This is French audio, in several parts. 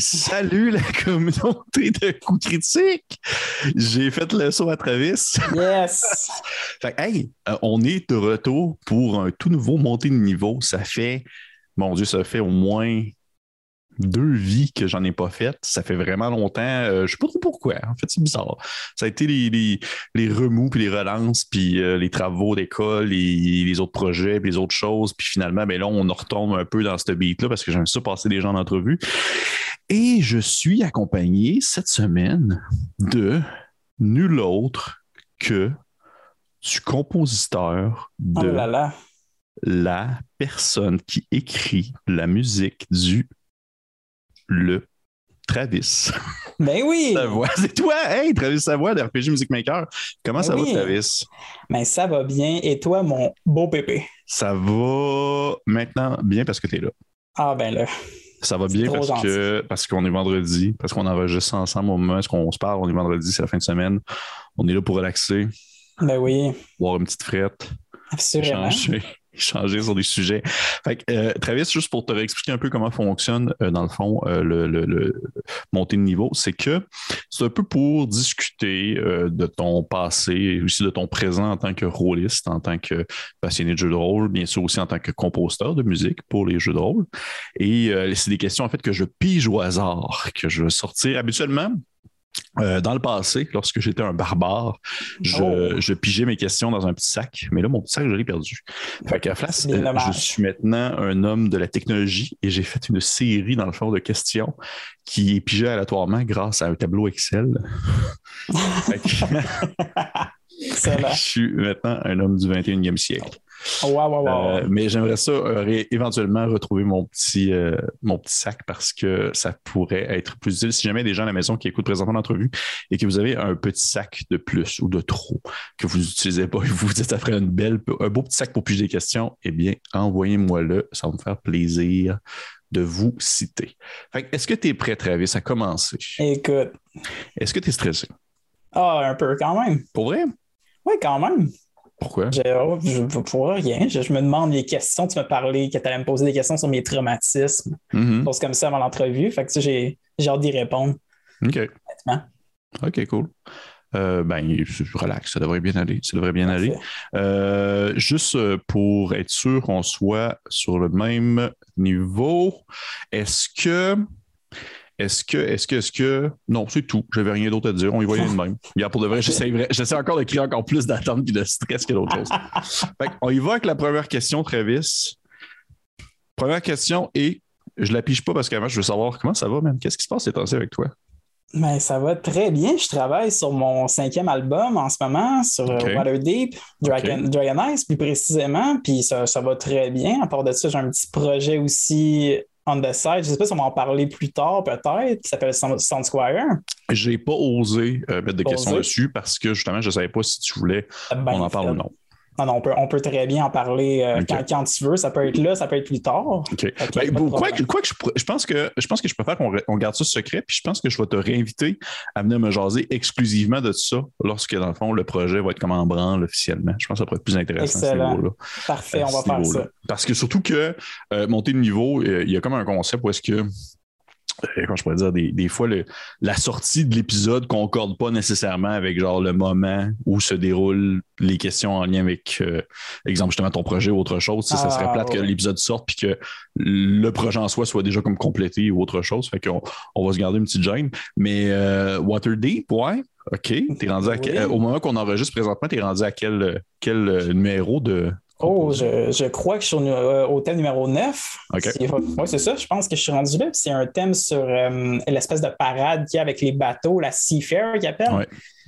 Salut la communauté de coups critiques. J'ai fait le saut à Travis. Yes. fait, hey, euh, on est de retour pour un tout nouveau montée de niveau. Ça fait, mon Dieu, ça fait au moins deux vies que j'en ai pas faites. Ça fait vraiment longtemps. Euh, je sais pas trop pourquoi. En fait, c'est bizarre. Ça a été les, les, remous, puis les relances, puis euh, les travaux d'école, les, les, autres projets, puis les autres choses. Puis finalement, ben là, on retombe un peu dans ce beat-là parce que j'aime ça passer des gens en entrevue. Et je suis accompagné cette semaine de nul autre que du compositeur de oh la personne qui écrit la musique du le Travis. Ben oui! C'est toi, hey, Travis Savoie de RPG Music Maker. Comment ben ça va, Travis? Ben ça va bien. Et toi, mon beau pépé? Ça va maintenant bien parce que tu es là. Ah ben là. Ça va bien parce que parce qu'on est vendredi, parce qu'on enregistre ensemble au moment où on se parle, on est vendredi, c'est la fin de semaine. On est là pour relaxer. Ben oui. Boire une petite frette. Absolument changer sur des sujets. Fait euh, Travis, juste pour te réexpliquer un peu comment fonctionne, euh, dans le fond, euh, le, le, montée de niveau, c'est que c'est un peu pour discuter de ton passé aussi de ton présent en tant que rôliste, en tant que passionné de jeux de rôle, bien sûr aussi en tant que compositeur de musique pour les jeux de rôle. Et c'est des questions en fait que je pige au hasard, que je vais sortir habituellement. Euh, dans le passé, lorsque j'étais un barbare, oh. je, pigeais mes questions dans un petit sac, mais là, mon petit sac, je l'ai perdu. Fait qu'à Flas, euh, je suis maintenant un homme de la technologie et j'ai fait une série, dans le fond, de questions qui est pigée aléatoirement grâce à un tableau Excel. je suis maintenant un homme du 21e siècle. Euh, mais j'aimerais ça euh, éventuellement retrouver mon petit, euh, mon petit sac parce que ça pourrait être plus utile si jamais des gens à la maison qui écoutent présentement l'entrevue et que vous avez un petit sac de plus ou de trop que vous n'utilisez pas et vous vous dites après une belle, un beau petit sac pour plus des questions, eh bien, envoyez-moi-le. Ça va me faire plaisir de vous citer. Est-ce que tu es prêt, Travis, à commencer? Écoute. Est-ce que tu es stressé? Ah, un peu quand même. Pour vrai? Oui, quand même. Pourquoi? Je, oh, pour rien. Je, me demande les questions. Tu m'as parlé que tu allais me poser des questions sur mes traumatismes. Mm comme ça avant l'entrevue. Fait que j'ai hâte d'y répondre. OK. OK, cool. Euh, ben, relax, ça devrait bien aller. Ça devrait bien aller. Euh, juste euh, pour être sûr qu'on soit sur le même niveau, est-ce que est-ce que, est-ce que, est-ce que. Non, c'est tout. J'avais rien d'autre à dire. On y voyait de même. pour de vrai, j'essaie encore de créer encore plus d'attente et de stress que d'autres choses. on y va avec la première question, Travis. Première question et je la pige pas parce qu'avant, je veux savoir comment ça va, même. Qu'est-ce qui se passe ces temps avec toi? Ben, ça va très bien. Je travaille sur mon cinquième album en ce moment, sur Waterdeep, Dragon, Dragon Ice plus précisément, puis ça, ça, va très bien. À part de ça, j'ai un petit projet aussi on the side. Je ne sais pas si on va en parler plus tard, peut-être, qui s'appelle Sound Squire. J'ai pas osé euh, mettre de questions dessus parce que justement, je ne savais pas si tu voulais qu'on en parle ou non. Non, on peut, on peut très bien en parler euh, quand, tu veux. Ça peut être là, ça peut être plus tard. OK. Ben, quoi, que, je, pense que, je pense que je préfère qu'on garde ça secret, puis je pense que je vais te réinviter à venir me jaser exclusivement de ça lorsque, dans le fond, le projet va être comme en branle officiellement. Je pense que ça pourrait être plus intéressant Excellent. à ce niveau-là. Parfait, on va faire ça. Parce que surtout que euh, monter de niveau, euh, il y a comme un concept où est-ce que euh, comment je pourrais dire, des, fois, la sortie de l'épisode concorde pas nécessairement avec genre le moment où se déroulent les questions en lien avec, euh, exemple, justement, ton projet ou autre chose. ça serait ah, plate que l'épisode sorte puis que le projet en soi soit déjà comme complété ou autre chose. Fait qu'on on va se garder une petite gêne. Mais euh, Waterdeep, ouais. OK. rendu au moment qu'on enregistre présentement, tu es rendu à quel, quel numéro de, Oh, je, crois que je suis euh, au, thème numéro 9. Oui, c'est ça. Je pense que je suis rendu là. C'est un thème sur euh, l'espèce de parade qu'il y a avec les bateaux, la Seafair qu'ils appellent.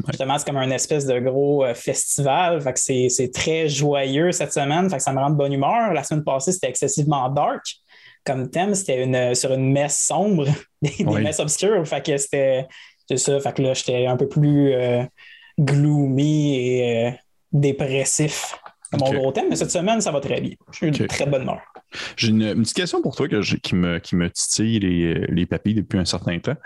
Justement, c'est comme un espèce de gros euh, festival. Fait que c'est, très joyeux cette semaine. Fait que ça me rend de bonne humeur. La semaine passée, c'était excessivement dark. Comme thème, c'était une, sur une messe sombre, des, messes obscures. Fait que c'était c'est ça. Fait que là, j'étais un peu plus gloomy et euh, dépressif mon gros thème, mais cette semaine, ça va très bien. J'ai une très bonne heure. J'ai une, petite question pour toi qui, me, qui me titille les, les papilles depuis un certain temps.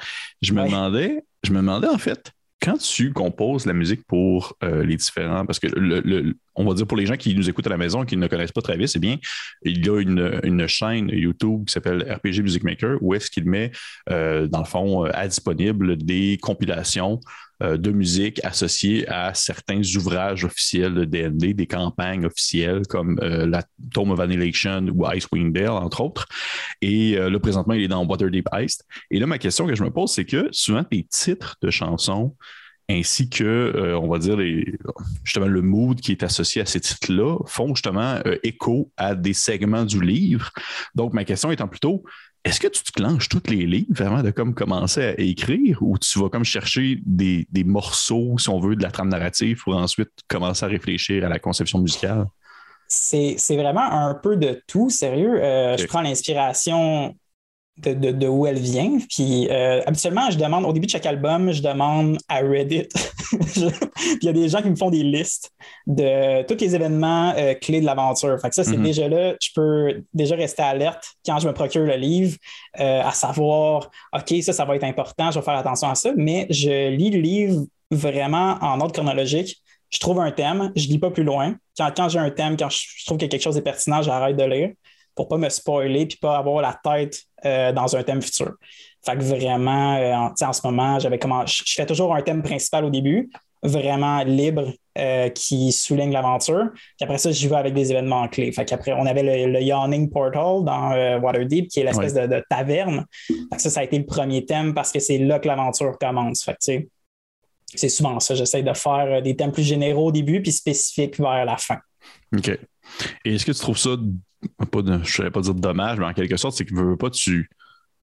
Je me demandais, je me demandais en fait, quand tu composes la musique pour euh, les différents, parce que le, on va dire pour les gens qui nous écoutent à la maison et qui ne connaissent pas Travis, c'est bien, il y a une, chaîne YouTube qui s'appelle RPG Music Maker où est-ce qu'il met, euh, dans le fond, euh, à disponible des compilations de musique associées à certains ouvrages officiels de DND, des campagnes officielles comme la Tome of Annihilation ou Icewind Dale, entre autres. Et là, présentement, il est dans Waterdeep Ice. Et là, ma question que je me pose, c'est que souvent, tes titres de chansons ainsi que, euh, on va dire, justement, le mood qui est associé à ces titres-là font justement euh, écho à des segments du livre. Donc, ma question étant plutôt, est-ce que tu te clenches tous les livres avant de comme commencer à écrire ou tu vas comme chercher des, morceaux, si on veut, de la trame narrative pour ensuite commencer à réfléchir à la conception musicale? C'est vraiment un peu de tout, sérieux. Euh, je prends l'inspiration de, où elle vient. Puis euh, habituellement, je demande, au début de chaque album, je demande à Reddit. Il y a des gens qui me font des listes de tous les événements euh, clés de l'aventure. Fait que ça, c'est mhm. déjà là, je peux déjà rester alerte quand je me procure le livre, euh, à savoir, OK, ça, ça va être important, je vais faire attention à ça, mais je lis le livre vraiment en ordre chronologique. Je trouve un thème, je ne lis pas plus loin. Quand, quand j'ai un thème, quand je trouve que quelque chose est pertinent, j'arrête de lire pour pas me spoiler puis pas avoir la tête euh, dans un thème futur. Fait que vraiment, euh, en, ce moment, j'avais comment je, fais toujours un thème principal au début, vraiment libre, euh, qui souligne l'aventure. Puis après ça, j'y vais avec des événements clés. Fait qu'après, on avait le, Yawning Portal dans Waterdeep, qui est l'espèce de, taverne. Fait que ça, ça a été le premier thème parce que c'est là que l'aventure commence. Fait que, c'est souvent ça. J'essaie de faire des thèmes plus généraux au début puis spécifiques vers la fin. OK. Et est-ce que tu trouves ça pas je ne pas dire dommage, mais en quelque sorte, c'est que veux pas, tu,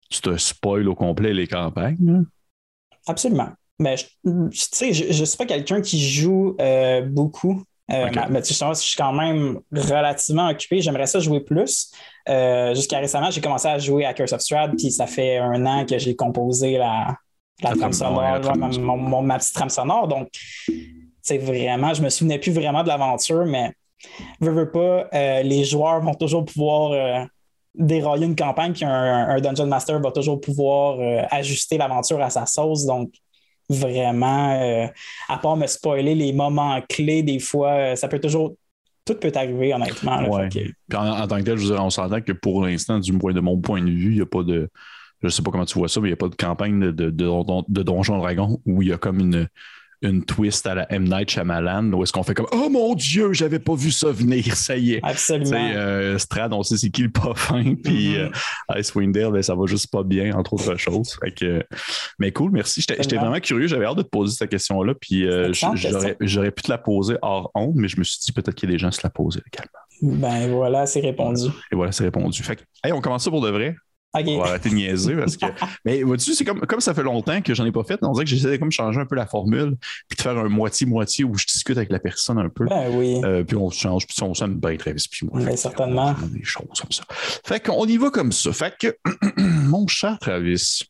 tu te spoil au complet les campagnes. Absolument. Mais tu sais, je ne suis pas quelqu'un qui joue euh, beaucoup. Euh, mais tu sais, je suis quand même relativement occupé. J'aimerais ça jouer plus. Euh, jusqu'à récemment, j'ai commencé à jouer à Curse of Strahd, puis ça fait un an que j'ai composé la, trame sonore, ma, petite trame sonore. Donc, c'est vraiment, je me souvenais plus vraiment de l'aventure, mais veux, veux pas, euh, les joueurs vont toujours pouvoir euh, dérailler une campagne, puis un, Dungeon Master va toujours pouvoir euh, ajuster l'aventure à sa sauce. Donc, vraiment, à part me spoiler les moments clés, des fois, ça peut toujours. Tout peut arriver, honnêtement. en, tant que tel, je veux dire, on s'entend que pour l'instant, du moins de mon point de vue, il n'y a pas de. Je ne sais pas comment tu vois ça, mais il n'y a pas de campagne de, de, de, de Donjon Dragon où il y a comme une une twist à la M. Night Shyamalan, où est-ce qu'on fait comme Oh mon Dieu, j'avais pas vu ça venir, ça y est. Absolument. Euh, Strad, on sait c'est qui le pas fin, puis mm-hmm. euh, Icewind Dale, ben, ça va juste pas bien, entre autres choses. mais cool, merci. J'étais vraiment curieux, j'avais hâte de te poser cette question-là, puis euh, j'aurais pu te la poser hors honte, mais je me suis dit peut-être qu'il y a des gens qui se la poser également. Ben voilà, c'est répondu. Et voilà, c'est répondu. Fait hey, on commence ça pour de vrai. On va arrêter de niaiser parce que. Mais vois-tu, c'est comme, comme ça fait longtemps que j'en ai pas fait, on dirait que j'essaie de comme changer un peu la formule, puis de faire un moitié-moitié où je discute avec la personne un peu. Ben oui. Euh, puis on change, puis on s'aime bien très puis moi. Ben, certainement. Des choses comme ça. Fait qu'on y va comme ça. Fait que, mon cher Travis,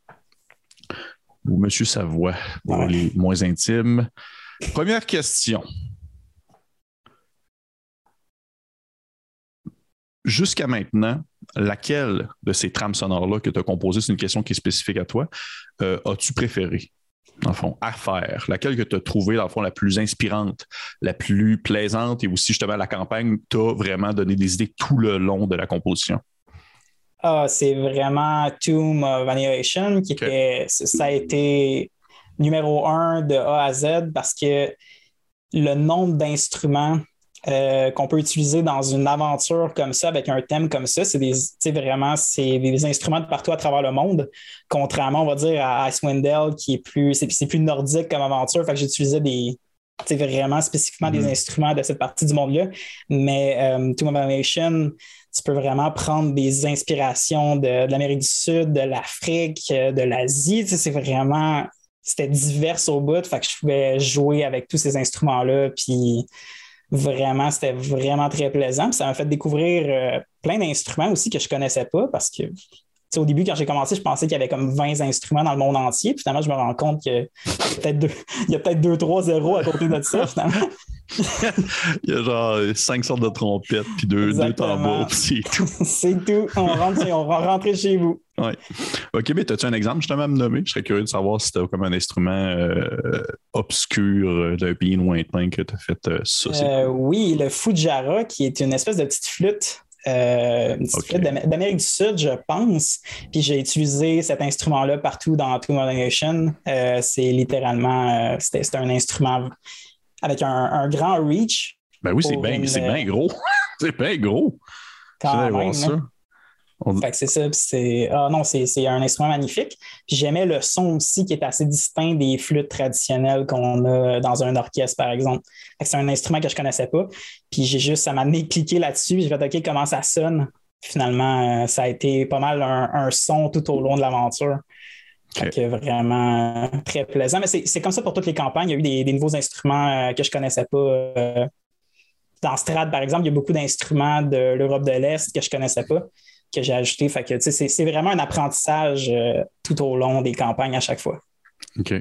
ou Monsieur Savoie, pour les moins intimes. Première question. Jusqu'à maintenant, laquelle de ces trames sonores-là que tu as composées, c'est une question qui est spécifique à toi, euh, as-tu préféré? dans le fond, à faire? Laquelle que tu as trouvé, dans le fond, la plus inspirante, la plus plaisante et aussi, justement, la campagne t'a vraiment donné des idées tout le long de la composition? Ah, c'est vraiment Tomb of Annihilation qui était, ça a été numéro un de A à Z parce que le nombre d'instruments euh, qu'on peut utiliser dans une aventure comme ça, avec un thème comme ça. C'est des, vraiment, c'est des instruments de partout à travers le monde, contrairement, on va dire, à Icewind Dale, qui est plus, c'est, plus nordique comme aventure. Fait que j'utilisais des, vraiment spécifiquement des mm-hmm. instruments de cette partie du monde-là. Mais euh, To Nation, tu peux vraiment prendre des inspirations de, de l'Amérique du Sud, de l'Afrique, de l'Asie. C'est vraiment, c'était divers au bout. Fait que je pouvais jouer avec tous ces instruments-là. Puis vraiment, c'était vraiment très plaisant. ça m'a fait découvrir euh, plein d'instruments aussi que je connaissais pas parce que au début, quand j'ai commencé, je pensais qu'il y avait comme 20 instruments dans le monde entier. Puis finalement, je me rends compte qu'il y a peut-être deux, il y a peut-être deux, trois zéros à côté de ça, finalement. il y a genre cinq sortes de trompettes, puis deux, deux tambours, c'est tout. c'est tout. On rentre, on va rentrer chez vous. Oui. OK, mais as-tu un exemple justement à me nommer? Je serais curieux de savoir si tu as comme un instrument euh, obscur euh, d'un pays lointain que tu as fait euh, ça. oui, le Fujara, qui est une espèce de petite flûte euh, d'Amérique du Sud, je pense. Puis j'ai utilisé cet instrument-là partout dans Two Nation. Euh, c'est littéralement, euh, c'était un instrument avec un, grand reach. Ben oui, c'est bien gros. c'est bien gros. Quand même, ça c'est ça. C'est, ah non, c'est, un instrument magnifique. Puis j'aimais le son aussi qui est assez distinct des flûtes traditionnelles qu'on a dans un orchestre, par exemple. c'est un instrument que je ne connaissais pas. Puis j'ai juste, ça m'a amené cliquer là-dessus. J'ai fait OK, comment ça sonne? finalement, euh, ça a été pas mal un, son tout au long de l'aventure. vraiment euh, très plaisant. Mais c'est, comme ça pour toutes les campagnes. Il y a eu des, nouveaux instruments euh, que je ne connaissais pas. dans Strad, par exemple, il y a beaucoup d'instruments de l'Europe de l'Est que je ne connaissais pas que j'ai ajouté. Fait que, c'est vraiment un apprentissage euh, tout au long des campagnes à chaque fois. OK.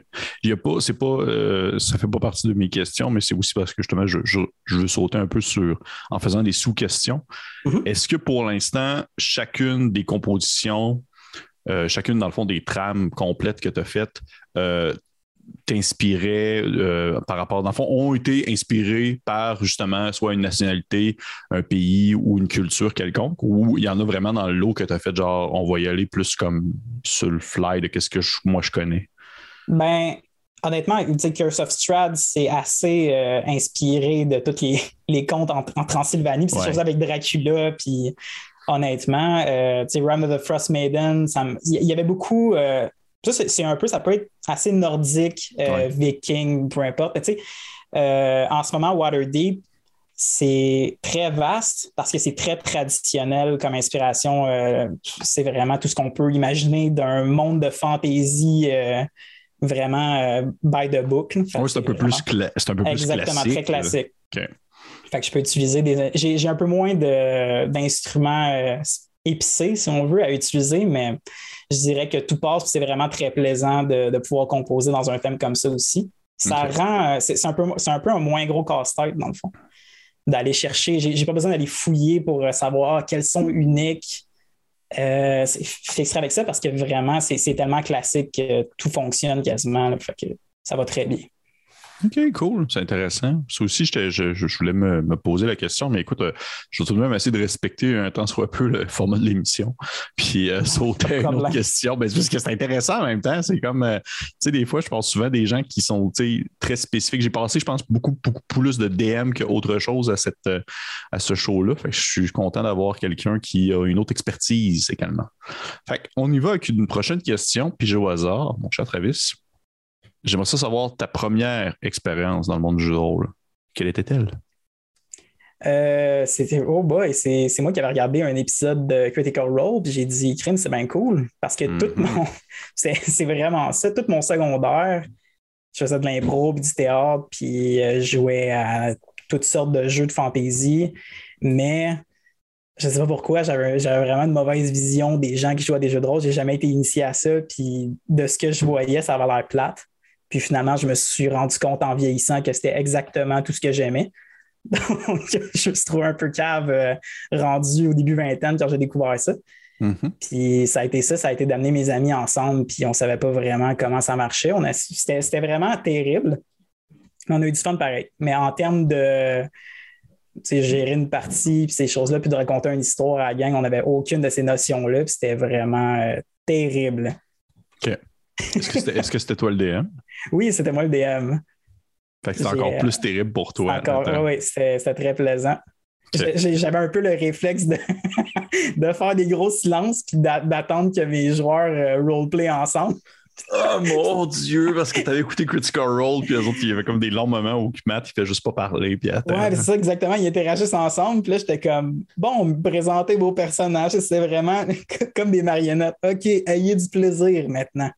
Il y a pas, c'est pas, euh, ça fait pas partie de mes questions, mais c'est aussi parce que justement, je, veux sauter un peu sur, en faisant des sous-questions. Mm-hmm. Est-ce que pour l'instant, chacune des compositions, euh, chacune dans le fond des trames complètes que tu as faites, t'inspiraient euh, par rapport, dans le fond, ont été inspirés par justement soit une nationalité, un pays ou une culture quelconque, ou il y en a vraiment dans le lot que tu as fait, genre, on va y aller plus comme sur le fly de qu'est-ce que moi je connais? Ben, honnêtement, Curse of Strad, c'est assez euh, inspiré de tous les, les contes en, Transylvanie, puis c'est chose avec Dracula, puis honnêtement, euh, tu sais, of the Frost Maiden, il y avait beaucoup ça, c'est un peu, ça peut être assez nordique, euh, viking, peu importe. Tu sais, euh, en ce moment, Waterdeep, c'est très vaste parce que c'est très traditionnel comme inspiration. Euh, c'est vraiment tout ce qu'on peut imaginer d'un monde de fantasy vraiment by the book. Oui, c'est un, peu plus c'est un peu plus Exactement, très classique. Fait que je peux utiliser des. J'ai un peu moins d'instruments épicés, si on veut, à utiliser, mais je dirais que tout passe, c'est vraiment très plaisant de, pouvoir composer dans un thème comme ça aussi. Ça rend, euh, c'est un, peu, un peu un moins gros casse-tête, dans le fond, d'aller chercher. J'ai pas besoin d'aller fouiller pour euh, savoir quels sont uniques. Euh, c'est avec ça parce que vraiment, c'est tellement classique que tout fonctionne quasiment. fait que ça va très bien. OK, cool. C'est intéressant. Ça aussi, je, je, voulais me, poser la question, mais écoute, euh, je vais tout de même essayer de respecter un temps soit peu le format de l'émission. Puis euh, sauter une autre question. Ben, parce que c'est intéressant en même temps. C'est comme, euh, tu sais, des fois, je pense souvent des gens qui sont très spécifiques. J'ai passé, je pense, beaucoup, beaucoup plus de DM qu'autre chose à, cette, à ce show-là. je suis content d'avoir quelqu'un qui a une autre expertise également. Fait on y va avec une prochaine question, puis j'ai au hasard, mon cher Travis. J'aimerais ça savoir ta première expérience dans le monde du jeu de rôle. Quelle était-elle? Euh, c'était oh boy, c'est, moi qui avais regardé un épisode de Critical Role, puis j'ai dit crime, c'est bien cool parce que tout mhm. mon c'est, vraiment ça, tout mon secondaire, je faisais de l'impro, du théâtre, puis euh, je jouais à toutes sortes de jeux de fantasy, mais je ne sais pas pourquoi, j'avais, j'avais vraiment une mauvaise vision des gens qui jouent à des jeux de rôle. J'ai jamais été initié à ça, puis de ce que je voyais, ça avait l'air plate. Puis finalement, je me suis rendu compte en vieillissant que c'était exactement tout ce que j'aimais. Donc, je me suis trouvé un peu cave euh, rendu au début vingtaine quand j'ai découvert ça. Mm-hmm. Puis ça a été ça, ça a été d'amener mes amis ensemble, puis on ne savait pas vraiment comment ça marchait. c'était, vraiment terrible. On a eu du fun pareil. Mais en termes de gérer une partie, puis ces choses-là, puis de raconter une histoire à la gang, on n'avait aucune de ces notions-là, puis c'était vraiment euh, terrible. OK. Est-ce que c'était toi le DM? Oui, c'était moi le DM. Fait que c'est encore plus terrible pour toi. Encore, oui, c'était très plaisant. J'avais un peu le réflexe de, de faire des gros silences puis d'attendre que mes joueurs euh, roleplay ensemble. Oh mon Dieu, parce que tu avais écouté Critical Role, puis les autres, il y avait comme des longs moments où Matt, il fait juste pas parler, puis attends. Ouais, c'est ça, exactement. Ils interagissent ensemble, puis là, j'étais comme, bon, présentez vos personnages, c'est vraiment comme des marionnettes. OK, ayez du plaisir maintenant.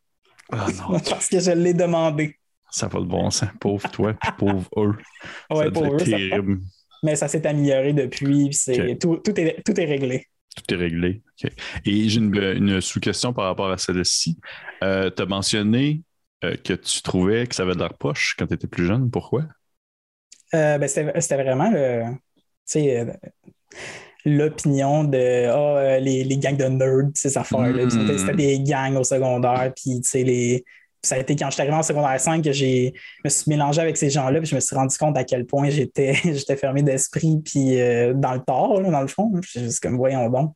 Ah, Parce que je l'ai demandé. Ça va le bon sens. Pauvre toi, puis pauvre eux. Ouais, ça terrible. Mais ça s'est amélioré depuis. C'est tout, tout, est, tout est réglé. Tout est réglé. Et j'ai une, sous-question par rapport à celle-ci. Euh, tu as mentionné euh, que tu trouvais que ça avait de l'air poche quand tu étais plus jeune. Pourquoi? Euh, ben, c'était vraiment l'opinion de ah, les, gangs de nerds, ces affaires-là. Hmm. C'était des gangs au secondaire, puis les, ça a été quand je suis arrivé en secondaire 5 que je me suis mélangé avec ces gens-là, puis je me suis rendu compte à quel point j'étais, j'étais fermé d'esprit, puis euh, dans le tort, dans le fond. C'est comme, voyons donc.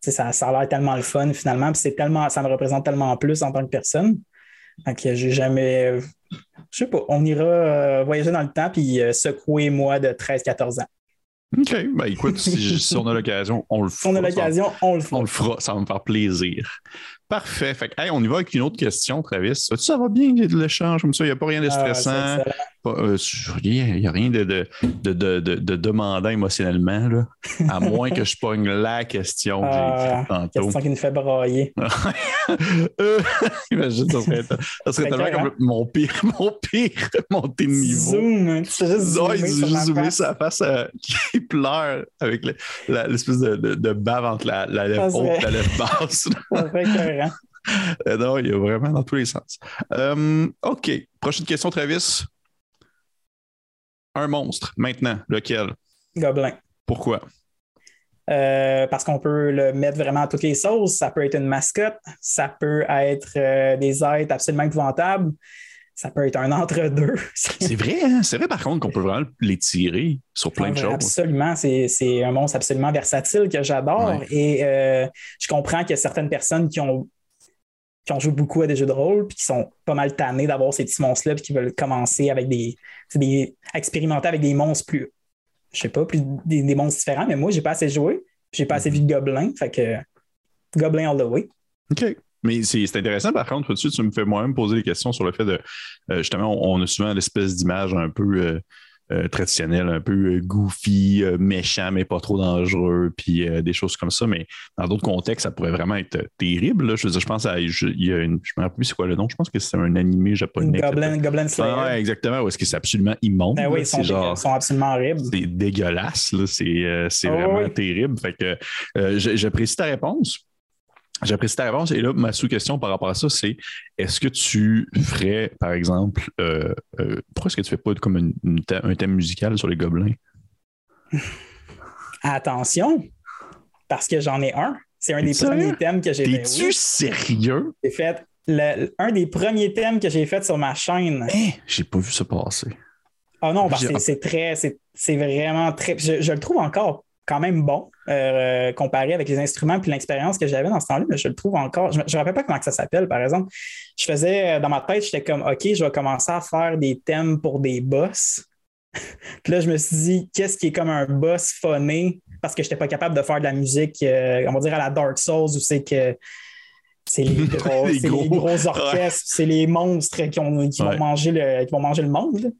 Ça, ça a l'air tellement le fun finalement, puis c'est tellement, ça me représente tellement plus en tant que personne. Donc, j'ai jamais. Je sais pas, on ira euh, voyager dans le temps puis euh, secouer moi de 13-14 ans. OK. Ben écoute, si, on a l'occasion, on le fera. Si on a l'occasion, on le fera. On le fera. Ça va me faire plaisir. Parfait. Fait on y va avec une autre question, Travis. Ça va bien, de l'échange comme ça, il n'y a pas rien de ah, stressant. Euh, il n'y a rien de, de, de, de, demandant émotionnellement, là, à moins que je pogne la question que j'ai ah, écrite tantôt. question qui nous fait brailler. euh, imagine, ça serait, ça serait tellement comme mon pire, mon pire montée de niveau. Zoom, hein. tu juste zoomer, ouais, juste zoomer sa face euh, qui pleure avec l'espèce de, de, bave entre la, la lèvre haute et la lèvre basse. Euh, non, il y a vraiment dans tous les sens. Euh, OK. Prochaine question, Travis. Un monstre, maintenant, lequel? Gobelin. Pourquoi? Euh, parce qu'on peut le mettre vraiment à toutes les sauces. Ça peut être une mascotte, ça peut être des êtres absolument épouvantables, ça peut être un entre-deux. c'est vrai, hein? c'est vrai par contre qu'on peut vraiment les tirer sur plein de choses. Absolument, c'est un monstre absolument versatile que j'adore et je comprends que certaines personnes qui ont qui ont joué beaucoup à des jeux de rôle, puis qui sont pas mal tannés d'avoir ces petits monstres-là, puis qui veulent commencer avec des, des. expérimenter avec des monstres plus. Je sais pas, plus des, monstres différents, mais moi, j'ai pas assez joué, j'ai pas assez vu de gobelins, fait que. Goblin all the way. OK. Mais c'est intéressant, par contre, tout de suite, tu me fais moi-même poser des questions sur le fait de. Euh, justement, on, a souvent l'espèce d'image un peu. Euh, euh, traditionnel, un peu goofy, méchant, mais pas trop dangereux, puis des choses comme ça. Mais dans d'autres contextes, ça pourrait vraiment être terrible. Je veux dire, je pense à. Je, il y a une, je me rappelle plus c'est quoi le nom. Je pense que c'est un animé japonais. Goblin, Goblin Slayer. Ah, exactement. Où est-ce que c'est absolument immonde. Ben oui, ils sont, sont, absolument horribles. C'est dégueulasse. C'est, c'est ah vraiment terrible. Fait que j'apprécie ta réponse. J'apprécie ta réponse. Et là, ma sous-question par rapport à ça, c'est est-ce que tu ferais, par exemple, euh, euh, pourquoi est-ce que tu fais pas comme un thème musical sur les gobelins? Attention, parce que j'en ai un. C'est un des premiers thèmes que j'ai fait. Es-tu sérieux? J'ai fait un des premiers thèmes que j'ai fait sur ma chaîne. Eh, j'ai pas vu ça passer. Ah non, parce que c'est très, c'est vraiment très. je, le trouve encore quand même bon euh, comparé avec les instruments puis l'expérience que j'avais dans ce temps-là, mais je le trouve encore. Je ne me rappelle pas comment ça s'appelle, par exemple. Je faisais, euh, dans ma tête, j'étais comme, OK, je vais commencer à faire des thèmes pour des boss. puis là, je me suis dit, qu'est-ce qui est comme un boss phoné? Parce que je n'étais pas capable de faire de la musique, euh, on va dire à la Dark Souls, où c'est que c'est les, gros, orchestres, c'est les monstres qui, ont, vont manger le, qui vont manger le monde.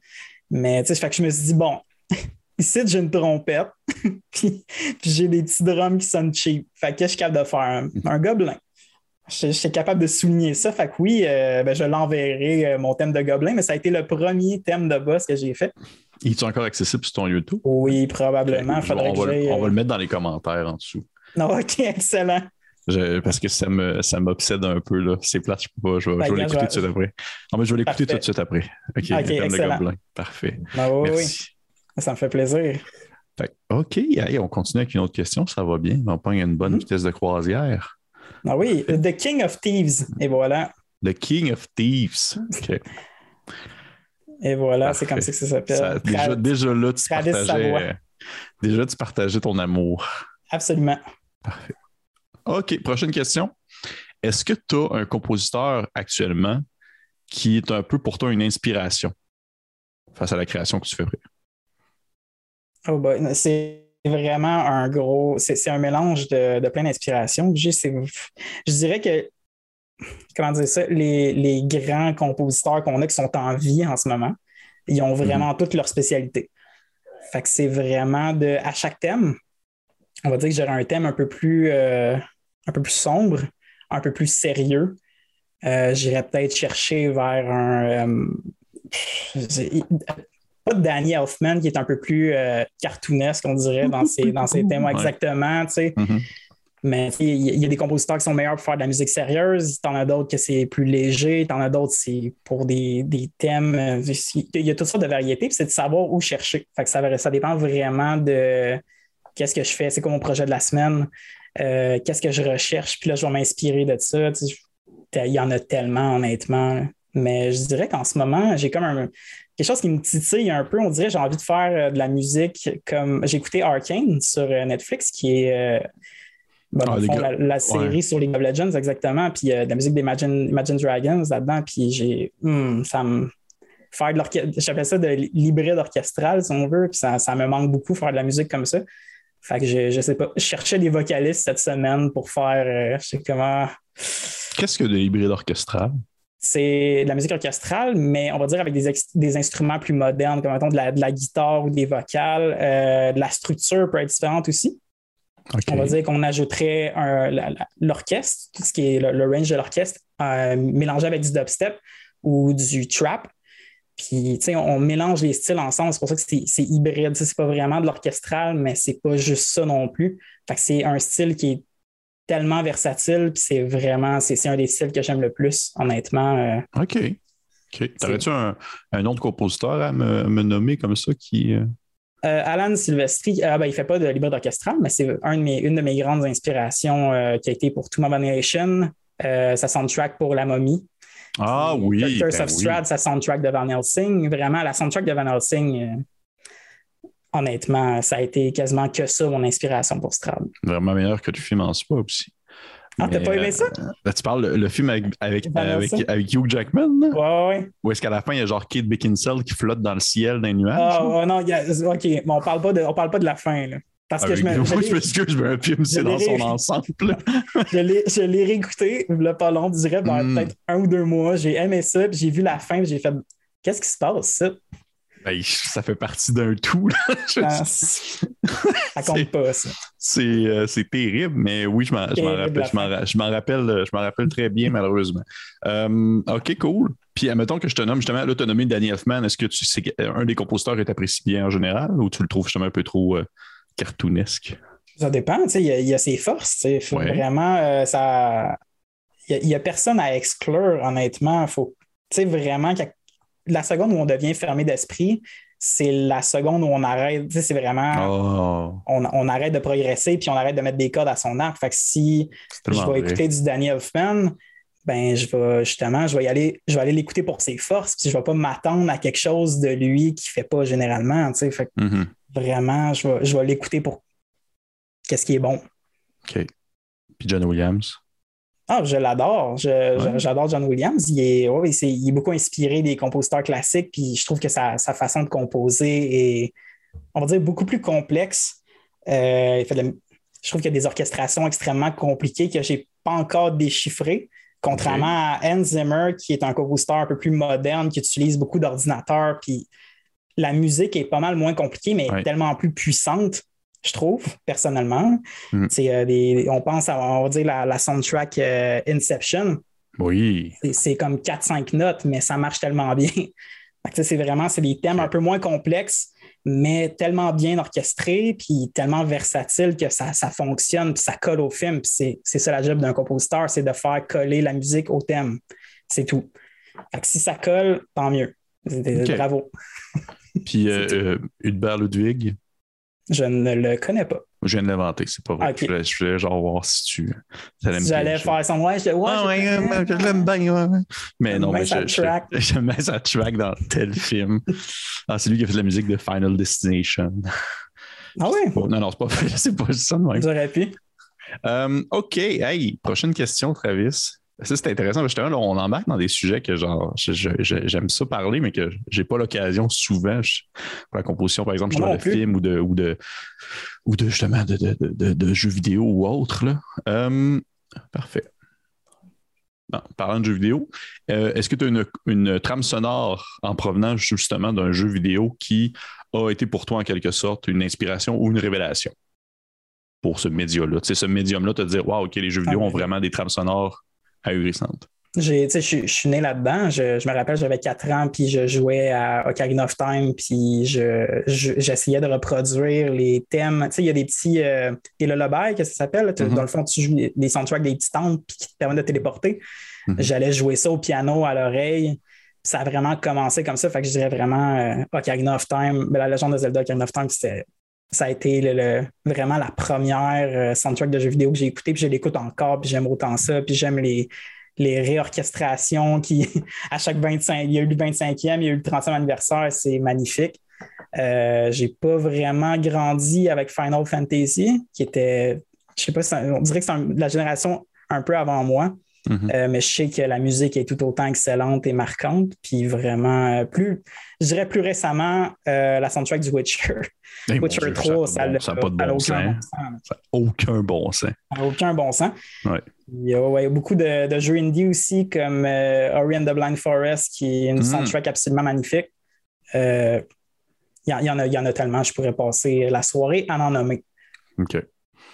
Mais tu sais, fait que je me suis dit, bon, Ici, j'ai une trompette, puis, j'ai des petits drums qui sonnent cheap. Fait que je suis capable de faire un, gobelin. Je, suis capable de souligner ça. Fait que oui, euh, ben, je l'enverrai, euh, mon thème de gobelin, mais ça a été le premier thème de boss que j'ai fait. Il est encore accessible sur ton YouTube? Oui, probablement. on, va, le mettre dans les commentaires en dessous. Non, ok, excellent. parce que ça me ça m'obsède un peu là. C'est plate, je peux pas. Je vais, ben, l'écouter tout de suite après. Non, mais je vais l'écouter tout de suite après. Ok, okay thème de gobelin. Parfait. Ben Merci. Ça me fait plaisir. OK, on continue avec une autre question, ça va bien. On prend une bonne hmm. vitesse de croisière. Ah oui, The King of Thieves. Et voilà. The King of Thieves. OK. Et voilà, c'est comme ça que ça s'appelle. Déjà, déjà, là, tu partageais, déjà, tu partageais ton amour. Absolument. Parfait. OK, prochaine question. Est-ce que tu as un compositeur actuellement qui est un peu pour toi une inspiration face à la création que tu fais? Oh c'est vraiment un gros. C'est un mélange de, plein d'inspirations. Je dirais que, comment dire ça, les, grands compositeurs qu'on a qui sont en vie en ce moment, ils ont vraiment mhm. toutes leurs spécialités. Fait que c'est vraiment de. À chaque thème, on va dire que j'aurais un thème un peu plus, euh, un peu plus sombre, un peu plus sérieux. Euh, j'irais peut-être chercher vers un. Euh, pas de Danny Elfman qui est un peu plus euh, cartoonesque, on dirait, dans ses, dans ses thèmes exactement, tu sais. Mm-hmm. Mais il y, a des compositeurs qui sont meilleurs pour faire de la musique sérieuse, t'en as d'autres que c'est plus léger, t'en as d'autres c'est pour des, thèmes. Euh, il y a toutes sortes de variétés, puis c'est de savoir où chercher. Fait que ça, ça dépend vraiment de qu'est-ce que je fais, c'est quoi mon projet de la semaine, euh, qu'est-ce que je recherche, puis là, je vais m'inspirer de ça. Il y en a tellement, honnêtement. Mais je dirais qu'en ce moment, j'ai comme un, quelque chose qui me titille un peu. On dirait j'ai envie de faire euh, de la musique comme. J'ai écouté Arkane sur euh, Netflix, qui est. Ah, la, série sur League of Legends, exactement. Puis de la musique d'Imagine Imagine Dragons là-dedans. Puis j'ai. Hmm, ça me. Faire de l'orchestre. J'appelle ça de l'hybride orchestral, si on veut. Puis ça, ça, me manque beaucoup, faire de la musique comme ça. Fait que je, je sais pas. Je cherchais des vocalistes cette semaine pour faire. Euh, je sais comment. Qu'est-ce que de l'hybride orchestral? C'est de la musique orchestrale, mais on va dire avec des, des instruments plus modernes, comme mettons de la, de la guitare ou des vocales. Euh, la structure peut être différente aussi. On va dire qu'on ajouterait l'orchestre, tout ce qui est le, range de l'orchestre, euh, mélangé avec du dubstep ou du trap. Puis, tu sais, on, mélange les styles ensemble. C'est pour ça que c'est hybride. C'est pas vraiment de l'orchestral, mais c'est pas juste ça non plus. Fait que c'est un style qui est tellement versatile. Puis c'est vraiment, c'est un des styles que j'aime le plus, honnêtement. Euh. OK. OK. T'aurais-tu un, un, autre compositeur à me, nommer comme ça qui. Euh? Euh, Alan Silvestri, ah ben, il ne fait pas de libre orchestral, mais c'est un une de mes grandes inspirations qui a été pour To Nation, sa soundtrack pour La Momie. Ah oui. Curse ben of Strahd, sa soundtrack de Van Helsing. Vraiment, la soundtrack de Van Helsing, euh, honnêtement, ça a été quasiment que ça, mon inspiration pour Strad. Vraiment meilleur que le film en soi aussi. Ah, t'as pas aimé ça? Euh, tu parles le, film avec, avec, avec, Hugh Jackman? Là? Ouais, ouais. Ou est-ce qu'à la fin, il y a genre Kate Beckinsale qui flotte dans le ciel d'un nuage? Ah, ouais, non, OK, mais on parle pas de, on parle pas de la fin, là. Parce que je me. Moi, je m'excuse, mais un film, c'est dans son ensemble. je l'ai réécouté, le pas long, je dirais, hmm. peut-être un ou deux mois. J'ai aimé ça, puis j'ai vu la fin, j'ai fait Qu'est-ce qui se passe, ça? Ben, ça fait partie d'un tout. Ah, ça compte pas, ça. Euh, c'est terrible, mais oui, je m'en rappelle, je rappelle, rappelle très bien, malheureusement. Euh, OK, cool. Puis, admettons que je te nomme justement, là, tu as nommé Danny Elfman. Est-ce que tu, un des compositeurs est apprécié bien en général ou tu le trouves justement un peu trop. Euh, cartoonesque? Ça dépend, il y, a ses forces. Vraiment, euh, ça. Il n'y a, personne à exclure, honnêtement. Faut, vraiment, la seconde où on devient fermé d'esprit, c'est la seconde où on arrête. C'est vraiment. Oh. On, arrête de progresser puis on arrête de mettre des codes à son arc. Fait que si je vais écouter du Daniel Elfman, ben je vais justement, je vais y aller, je vais aller l'écouter pour ses forces, puis je vais pas m'attendre à quelque chose de lui qui fait pas généralement. Fait mm-hmm. Vraiment, je vais, je vais l'écouter pour qu'est-ce qui est bon. OK. Puis John Williams? Ah, je l'adore. J'adore John Williams. Il est, il est, beaucoup inspiré des compositeurs classiques, puis je trouve que sa, façon de composer est, on va dire, beaucoup plus complexe. Euh, je trouve qu'il y a des orchestrations extrêmement compliquées que je n'ai pas encore déchiffrées. Contrairement à Hans Zimmer, qui est un compositeur un peu plus moderne, qui utilise beaucoup d'ordinateurs, puis la musique est pas mal moins compliquée, mais tellement plus puissante je trouve, personnellement. Mm. C'est euh, on pense à, on va dire, la, soundtrack euh, Inception. Oui. C'est comme 4-5 notes, mais ça marche tellement bien. c'est vraiment, c'est des thèmes un peu moins complexes, mais tellement bien orchestrés, puis tellement versatiles que ça, fonctionne, puis ça colle au film. C'est ça la job d'un compositeur, c'est de faire coller la musique au thème. C'est tout. si ça colle, tant mieux. Bravo. Puis euh, Hubert Ludwig, je ne le connais pas. Je viens de l'inventer, c'est pas vrai. Je, voulais, genre voir si tu. J'allais faire son ouais, je, ouais, ah, ouais, je l'aime bien. Mais non, mais je, je, mets sa track dans tel film. Ah, c'est lui qui a fait la musique de Final Destination. Ah oui? Non, non, c'est pas c'est pas ça. J'aurais pu. Euh, OK, hey, prochaine question, Travis. Ça, c'est intéressant. Justement, là, on embarque dans des sujets que genre j'aime ça parler, mais que j'ai pas l'occasion souvent pour la composition, par exemple, le film ou de ou de ou de justement de, jeux vidéo ou autre. Là. Euh, parfait. parlant de jeux vidéo, euh, est-ce que tu as une, une, trame sonore en provenance justement d'un jeu vidéo qui a été pour toi en quelque sorte une inspiration ou une révélation pour ce média-là? Tu sais, ce médium-là, te dire, wow, OK, les jeux vidéo ah ont vraiment des trames sonores ahurissante. Je, je, suis né là-dedans. Je, me rappelle, j'avais 4 ans, puis je jouais à Ocarina of Time, puis j'essayais de reproduire les thèmes. il y a des petits euh, des lullabies, que ça s'appelle? Mm-hmm. Dans le fond, tu joues des soundtracks des petits tentes, puis qui te permettent de téléporter. Mm-hmm. J'allais jouer ça au piano à l'oreille. Ça a vraiment commencé comme ça. Fait que je dirais vraiment euh, Ocarina of Time. Mais la légende de Zelda Ocarina of Time, ça a été vraiment la première euh, soundtrack de jeux vidéo que j'ai écouté, puis je l'écoute encore, puis j'aime autant ça, puis j'aime les, les réorchestrations qui, à chaque 25, il y a eu le 25e, il y a eu le 30e anniversaire, c'est magnifique. Euh, j'ai pas vraiment grandi avec Final Fantasy, qui était, je sais pas, on dirait que c'est la génération un peu avant moi. Mm-hmm. Euh, mais je sais que la musique est tout autant excellente et marquante. Puis vraiment, euh, plus, je dirais plus récemment, euh, la soundtrack du Witcher. Witcher 3, ça n'a de bon sens. Ça n'a aucun bon sens. Ça n'a aucun bon sens. Ouais. Il, y a, beaucoup de, jeux indie aussi, comme Ori and the Blind Forest, qui est une mm. soundtrack absolument magnifique. il, y en a, y en a tellement, je pourrais passer la soirée à en nommer. OK.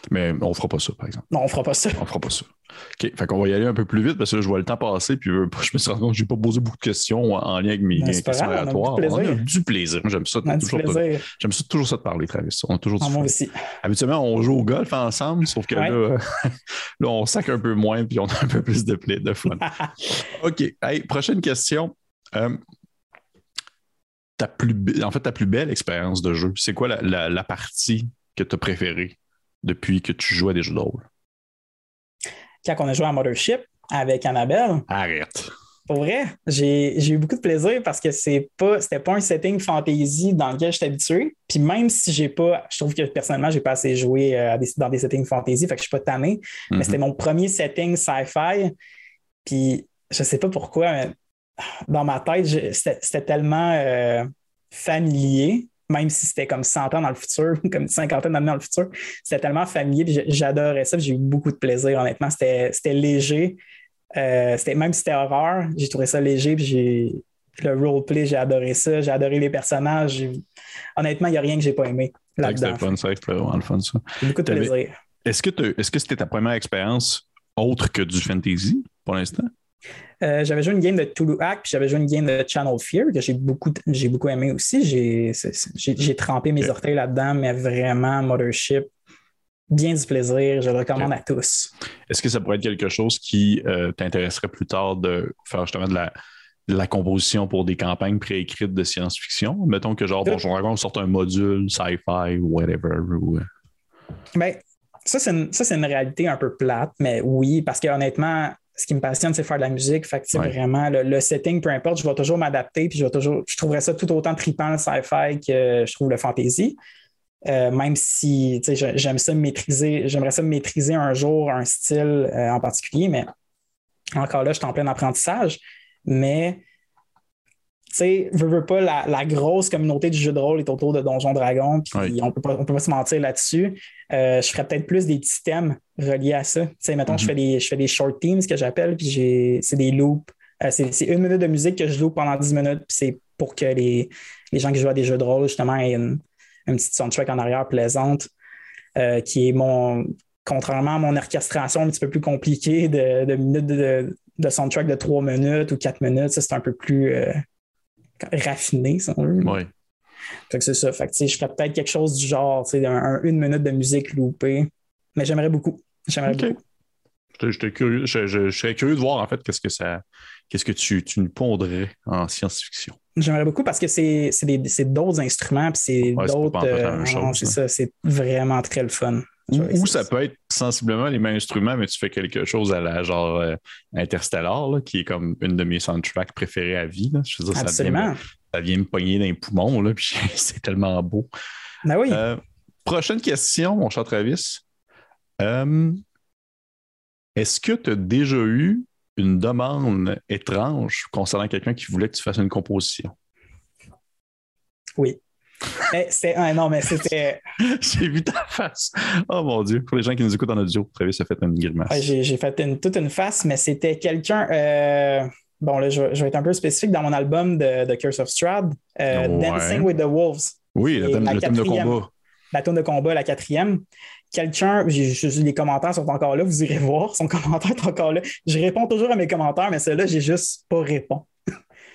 Mais on ne fera pas ça, par exemple. Non, on ne fera pas ça. On ne fera pas ça. OK. Fait qu'on va y aller un peu plus vite parce que là, je vois le temps passer. Puis je me suis rendu compte que je n'ai pas posé beaucoup de questions en lien avec mes questions aléatoires. On, a du plaisir. J'aime ça. J'aime ça toujours ça de parler, Travis. On a toujours ah, moi aussi. Habituellement, on joue au golf ensemble, sauf que là, là, on sac un peu moins puis on a un peu plus de play, de fun. OK. Hey, prochaine question. Euh, ta plus, en fait, ta plus belle expérience de jeu, c'est quoi la, la partie que tu as préférée? Depuis que tu joues à des jeux de rôle? Quand on a joué à Mothership avec Annabelle. Arrête. Pour vrai, j'ai eu beaucoup de plaisir parce que c'est pas, c'était pas un setting fantasy dans lequel je suis habitué. Puis même si j'ai pas, je trouve que personnellement, j'ai pas assez joué euh, dans des settings fantasy, fait que je suis pas tanné. Mais mhm. c'était mon premier setting sci-fi. Puis je sais pas pourquoi, mais dans ma tête, c'était tellement euh, familier même si c'était comme 100 ans dans le futur, comme une cinquantaine d'années dans le futur. C'était tellement familier, j'adorais ça, j'ai eu beaucoup de plaisir, honnêtement. C'était léger. Euh, même si c'était horreur, j'ai trouvé ça léger, puis le roleplay, j'ai adoré ça, j'ai adoré les personnages. Honnêtement, il n'y a rien que j'ai pas aimé là-dedans. C'était fun, c'était vraiment le fun, ça. Beaucoup de plaisir. Est-ce que c'était ta première expérience autre que du fantasy pour l'instant? Euh, j'avais joué une game de Tulu Hack, puis j'avais joué une game de Channel Fear, que j'ai beaucoup, j'ai beaucoup aimé aussi. J'ai, trempé mes orteils là-dedans, mais vraiment, Mothership, bien du plaisir. Je le recommande à tous. Est-ce que ça pourrait être quelque chose qui euh, t'intéresserait plus tard de faire justement de la, composition pour des campagnes préécrites de science-fiction? Mettons que genre, Bonjour Dragon sorte un module sci-fi ou whatever. Ou... Euh. Ben, ça, c'est une, ça, c'est une réalité un peu plate, mais oui, parce que honnêtement, ce qui me passionne, c'est faire de la musique. Fait que, vraiment, le, setting, peu importe, je vais toujours m'adapter, puis je vais toujours, je trouverais ça tout autant tripant le sci-fi que je trouve le fantasy. Euh, même si j'aime ça maîtriser, j'aimerais ça maîtriser un jour un style euh, en particulier, mais encore là, je suis en plein apprentissage. Mais tu sais, veux, veux pas, la, grosse communauté du jeu de rôle est autour de Donjon Dragon, puis on peut pas, peut pas se mentir là-dessus. Euh, je ferais peut-être plus des petits thèmes reliés à ça. Tu sais, mettons, je, mhm. fais des, je fais des short teams, que j'appelle, puis c'est des loops. Euh, c'est une minute de musique que je loupe pendant 10 minutes, puis c'est pour que les, gens qui jouent à des jeux de rôle, justement, aient une, petite soundtrack en arrière plaisante, euh, qui est mon, contrairement à mon orchestration un petit peu plus compliquée de, minutes de, de, soundtrack de 3 minutes ou 4 minutes, ça c'est un peu plus raffiné, si on veut. Oui. Fait que c'est ça. Fait que, je ferais peut-être quelque chose du genre, un, une minute de musique loupée. Mais j'aimerais beaucoup. J'aimerais beaucoup. Je, curieux, je, serais curieux de voir en fait qu'est-ce que ça qu'est-ce que tu, tu nous pondrais en science-fiction. J'aimerais beaucoup parce que c'est d'autres instruments puis c'est d'autres. Euh, c'est ça, c'est vraiment très le fun. Ou, ça peut être sensiblement les mêmes instruments, mais tu fais quelque chose à la genre euh, Interstellar, qui est comme une de mes soundtracks préférées à vie. Je veux dire, Ça, vient, ça vient me pogner dans les poumons, là, puis c'est tellement beau. Ben oui. Euh, prochaine question, mon cher Travis. Euh, est-ce que tu as déjà eu une demande étrange concernant quelqu'un qui voulait que tu fasses une composition? Oui. C'est non, mais c'était. j'ai vu ta face. Oh mon Dieu. Pour les gens qui nous écoutent en audio, Travis a fait une grimace. j'ai fait toute une face, mais c'était quelqu'un. Euh, bon, là, je, vais être un peu spécifique dans mon album de, de Curse of Strahd, euh, Dancing with the Wolves. Oui, la thème, de combat. La thème de combat, la quatrième, quelqu'un, les commentaires sont encore là, vous irez voir, son commentaire est encore là. Je réponds toujours à mes commentaires, mais celle-là, j'ai juste pas répondu.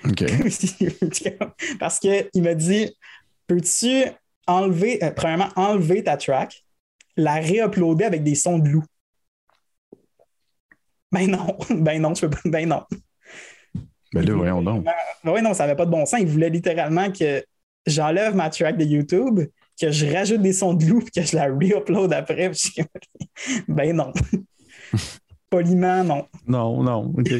OK. Parce qu'il m'a dit Peux-tu enlever, euh, premièrement, enlever ta track, la réuploader avec des sons de loup? Ben non, ben non, je peux pas, ben non. Ben là, voyons donc. Ben oui, non, ça n'avait pas de bon sens. Il voulait littéralement que j'enlève ma track de YouTube, que je rajoute des sons de loup, que je la réupload après. ben non. Poliment, non. Non, non. OK.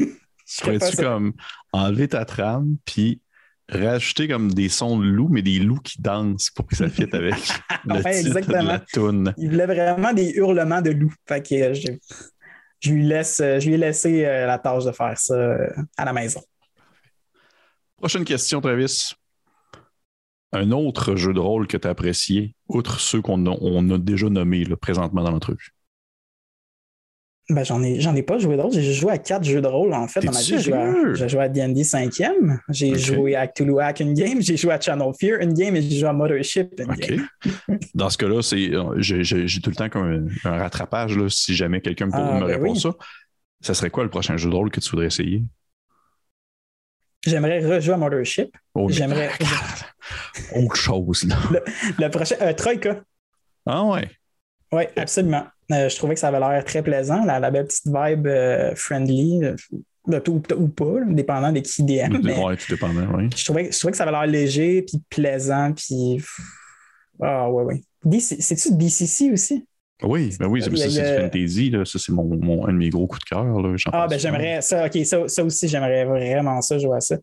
Pourrais-tu comme enlever ta trame, puis rajouter comme des sons de loups, mais des loups qui dansent pour que ça fitte avec le titre de la toune. Il voulait vraiment des hurlements de loups. Fait que euh, je, lui laisse, euh, je lui ai laissé euh, la tâche de faire ça à la maison. Prochaine question, Travis. Un autre jeu de rôle que tu as apprécié, outre ceux qu'on a, déjà nommés présentement dans l'entrevue? Ben, j'en ai, j'en ai pas joué d'autres. J'ai joué à quatre jeux de rôle, en fait, dans ma vie. J'ai joué à D&D 5e, j'ai joué à Cthulhu Hack une game, j'ai joué à Channel Fear une game et j'ai joué à Mothership une game. dans ce cas-là, c'est, euh, j'ai, tout le temps comme un, rattrapage, là, si jamais quelqu'un ah, me ben répond ça. Ça serait quoi le prochain jeu de rôle que tu voudrais essayer? J'aimerais rejouer à Mothership. Oh, J'aimerais. Autre chose, là. Le, prochain. Euh, Troika. Ah ouais. Oui, absolument. Euh, je trouvais que ça avait l'air très plaisant, la, belle petite vibe euh, friendly, euh, tout, ou pas, dépendant de qui DM. Oui, tout dépendant, oui. Je trouvais, je trouvais que ça avait l'air léger, puis plaisant, puis. Ah, ouais, ouais. C'est-tu DCC aussi? Oui, ben oui, c'est fantasy, là. ça c'est mon, mon, un de mes gros coups de cœur. Ah, ben j'aimerais ça, ok, ça, ça aussi, j'aimerais vraiment ça, jouer à ça.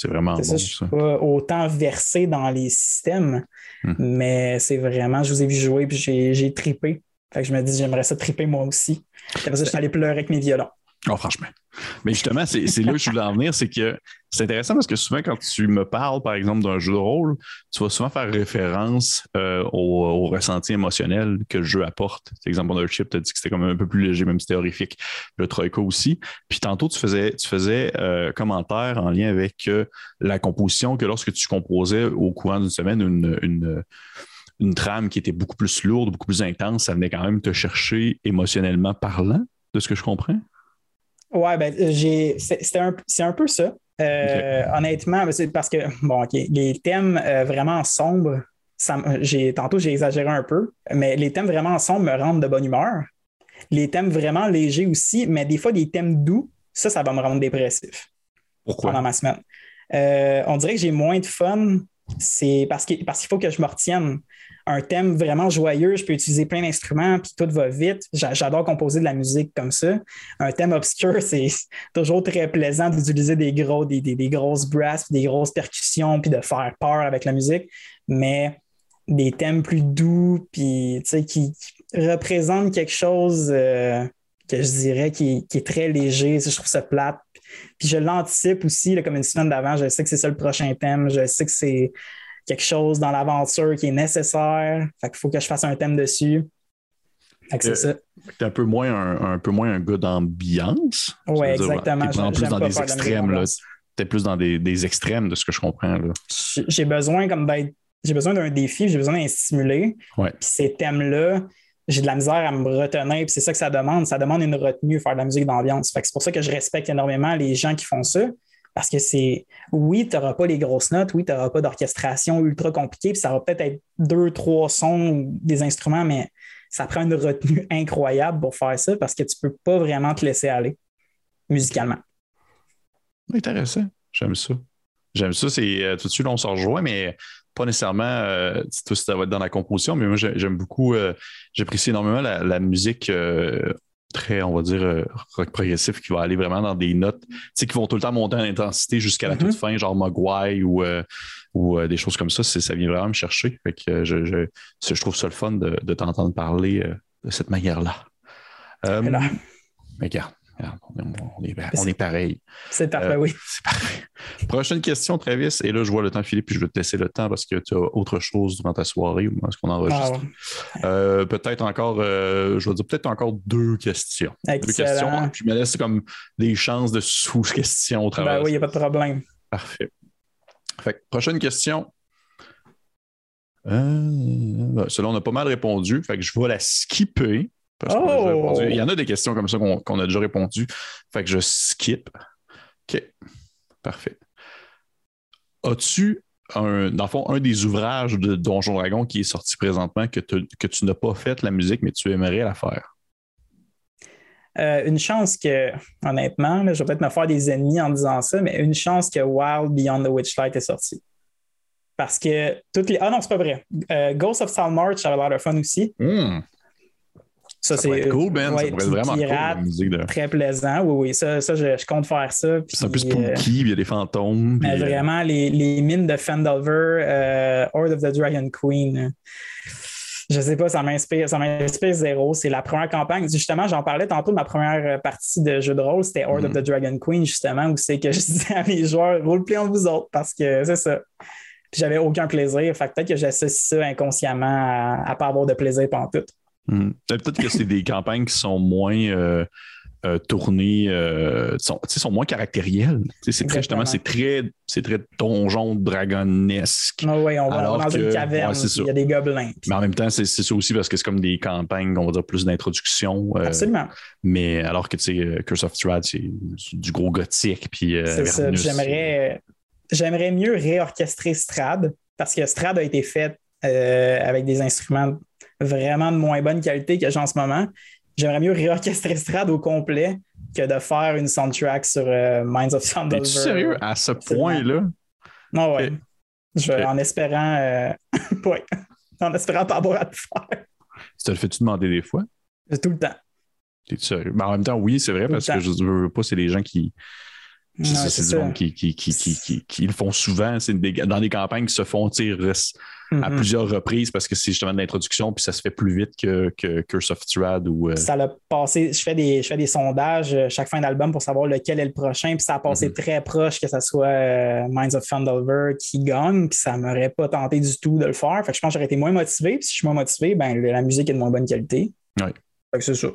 C'est vraiment bon. Ça, je suis pas autant versé dans les systèmes, hmm. mais c'est vraiment, je vous ai vu jouer puis j'ai tripé. Fait que je me dis, j'aimerais ça triper moi aussi. Après ça, je suis allé pleurer avec mes violons. Oh, franchement. Mais justement, c'est là que je voulais en venir, c'est que c'est intéressant parce que souvent, quand tu me parles, par exemple, d'un jeu de rôle, tu vas souvent faire référence euh, au, ressenti émotionnel que le jeu apporte. Exemple, Chip, tu as dit que c'était comme un peu plus léger, même si c'était horrifique. Le Troika aussi. Puis tantôt, tu faisais, tu faisais euh, commentaire en lien avec euh, la composition, que lorsque tu composais au courant d'une semaine une, une une trame qui était beaucoup plus lourde, beaucoup plus intense, ça venait quand même te chercher émotionnellement parlant, de ce que je comprends? Ouais, ben, j'ai, c'est, un, un, peu ça. Euh, honnêtement, c'est parce que, bon, les thèmes euh, vraiment sombres, j'ai, tantôt j'ai exagéré un peu, mais les thèmes vraiment sombres me rendent de bonne humeur. Les thèmes vraiment légers aussi, mais des fois, des thèmes doux, ça, ça va me rendre dépressif. Pourquoi? Pendant ma semaine. Euh, on dirait que j'ai moins de fun. C'est parce, parce qu'il faut que je me retienne un thème vraiment joyeux, je peux utiliser plein d'instruments, puis tout va vite. J'adore composer de la musique comme ça. Un thème obscur, c'est toujours très plaisant d'utiliser des, gros, des, grosses brasses, des grosses percussions, puis de faire peur avec la musique. Mais des thèmes plus doux, puis qui, représentent quelque chose euh, que je dirais qui, est très léger. Je trouve ça plate. Puis je l'anticipe aussi, comme une semaine d'avant, je sais que c'est ça le prochain thème. Je sais que c'est quelque chose dans l'aventure qui est nécessaire. Fait qu'il faut que je fasse un thème dessus. c'est ça. T'es un peu moins un, un peu moins un gars d'ambiance. Oui, exactement. T'es plus dans des extrêmes. Là. T'es plus dans des, extrêmes de ce que je comprends. J'ai besoin comme J'ai besoin d'un défi, j'ai besoin d'un stimulé. Ouais. Puis ces thèmes-là, j'ai de la misère à me retenir, puis c'est ça que ça demande. Ça demande une retenue, faire de la musique d'ambiance. c'est pour ça que je respecte énormément les gens qui font ça. Parce que c'est, oui, tu n'auras pas les grosses notes, oui, tu n'auras pas d'orchestration ultra compliquée, puis ça va peut-être être deux, trois sons, des instruments, mais ça prend une retenue incroyable pour faire ça parce que tu ne peux pas vraiment te laisser aller musicalement. Intéressant. J'aime ça. J'aime ça. C'est euh, tout de suite, on s'en rejoint, mais pas nécessairement euh, tout ça va être dans la composition, mais moi j'aime beaucoup, euh, j'apprécie énormément la, musique très, on va dire, euh, rock progressif qui va aller vraiment dans des notes qui vont tout le temps monter en intensité jusqu'à la toute mhm. fin, genre Mogwai ou, euh, ou euh, des choses comme ça. Ça vient vraiment me chercher. Fait que je, je, trouve ça le fun de, de t'entendre parler de cette manière-là. mais regarde, on est, pareil. C'est parfait, oui. C'est parfait. Prochaine question, Travis. Et là, je vois le temps filer, puis je vais te laisser le temps parce que tu as autre chose durant ta soirée ou est-ce qu'on enregistre? Ah, euh, peut-être encore, euh, je vais dire peut-être encore deux questions. Deux questions. Puis je me laisse comme des chances de sous-questions au travail. Ben oui, il n'y a pas de problème. Parfait. Fait prochaine question. Euh, cela, on a pas mal répondu. Fait que je vais la skipper. Oh! Il y en a des questions comme ça qu'on a déjà répondu. Fait que je skip. OK. Parfait. As-tu un, dans le fond, un des ouvrages de Donjon Dragon qui est sorti présentement que, que tu n'as pas fait la musique, mais tu aimerais la faire? Euh, une chance que, honnêtement, je vais peut-être me faire des ennemis en disant ça, mais une chance que Wild Beyond the Witchlight est sorti. Parce que toutes les. Ah non, c'est pas vrai. Euh, Ghost of Saltmarsh avait l'air de fun aussi. Hmm. Ça, c'est cool, Ben. ça pourrait être vraiment pirate, cool, musique de... Très plaisant. Oui, oui. Ça, ça je, compte faire ça. C'est un peu spooky, euh, il y a des fantômes. Mais euh, vraiment, les, les, mines de Fandalver, Horde of the Dragon Queen. Je sais pas, ça m'inspire, ça m'inspire zéro. C'est la première campagne. Justement, j'en parlais tantôt de ma première partie de jeu de rôle, c'était Horde of hmm. the Dragon Queen, justement, où c'est que je disais à mes joueurs, roleplay entre vous autres, parce que c'est ça. Puis j'avais aucun plaisir. Fait peut-être que j'associe ça inconsciemment à, ne pas avoir de plaisir pendant tout. Hmm. Peut-être que c'est des campagnes qui sont moins euh, euh, tournées, euh, sont, sont, moins caractérielles. C'est très, justement, c'est très, c'est très donjon dragonesque. Ah oui, on va dans une caverne, il y a des gobelins. Mais en même temps, c'est ça aussi parce que c'est comme des campagnes, on va dire, plus d'introduction. Absolument. Mais alors que, tu sais, Curse of Strahd, c'est du gros gothique. c'est ça. J'aimerais j'aimerais mieux réorchestrer Strad parce que Strad a été fait euh, avec des instruments vraiment de moins bonne qualité que j'ai en ce moment. J'aimerais mieux réorchestrer Strad au complet que de faire une soundtrack sur euh, Minds of Thunderbolts. Es-tu sérieux à ce point-là? Non, ouais. En espérant, euh... ouais. en espérant pas avoir à le faire. Ça le fais-tu demander des fois? Tout le temps. T'es sérieux? Ben, en même temps, oui, c'est vrai, parce que je ne veux pas, c'est les gens qui, c'est du monde qui, qui, qui, qui, le font souvent. C'est dans des campagnes qui se font tirer à plusieurs reprises parce que c'est justement de l'introduction, puis ça se fait plus vite que, que Curse of Strahd. Ou, euh, Ça l'a passé. Je fais, des, je fais des sondages euh, chaque fin d'album pour savoir lequel est le prochain, puis ça a passé mm-hmm. très proche que ce soit euh, Minds of Fandelver qui gagne, puis ça m'aurait pas tenté du tout de le faire. Fait que je pense que j'aurais été moins motivé, puis si je suis moins motivé, ben, la musique est de moins bonne qualité. Ouais. Fait que c'est ça.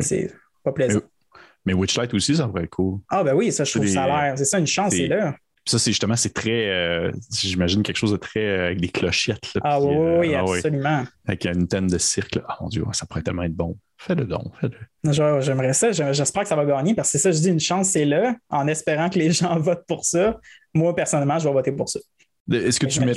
C'est pas plaisant. Mais Witchlight aussi, ça pourrait être cool. Ah, ben oui, ça, je trouve ça a l'air. C'est ça, une chance, c'est là. Ça, c'est justement, c'est très, euh, j'imagine, quelque chose de très euh, avec des clochettes. ah, oui, oui, euh, ah absolument. Avec une thème de cirque. Ah, mon Dieu, ça pourrait tellement être bon. Fais-le donc, fais-le. J'aimerais ça. J'espère que ça va gagner parce que c'est ça, je dis, une chance, c'est là, en espérant que les gens votent pour ça. Moi, personnellement, je vais voter pour ça. Est-ce que tu mets,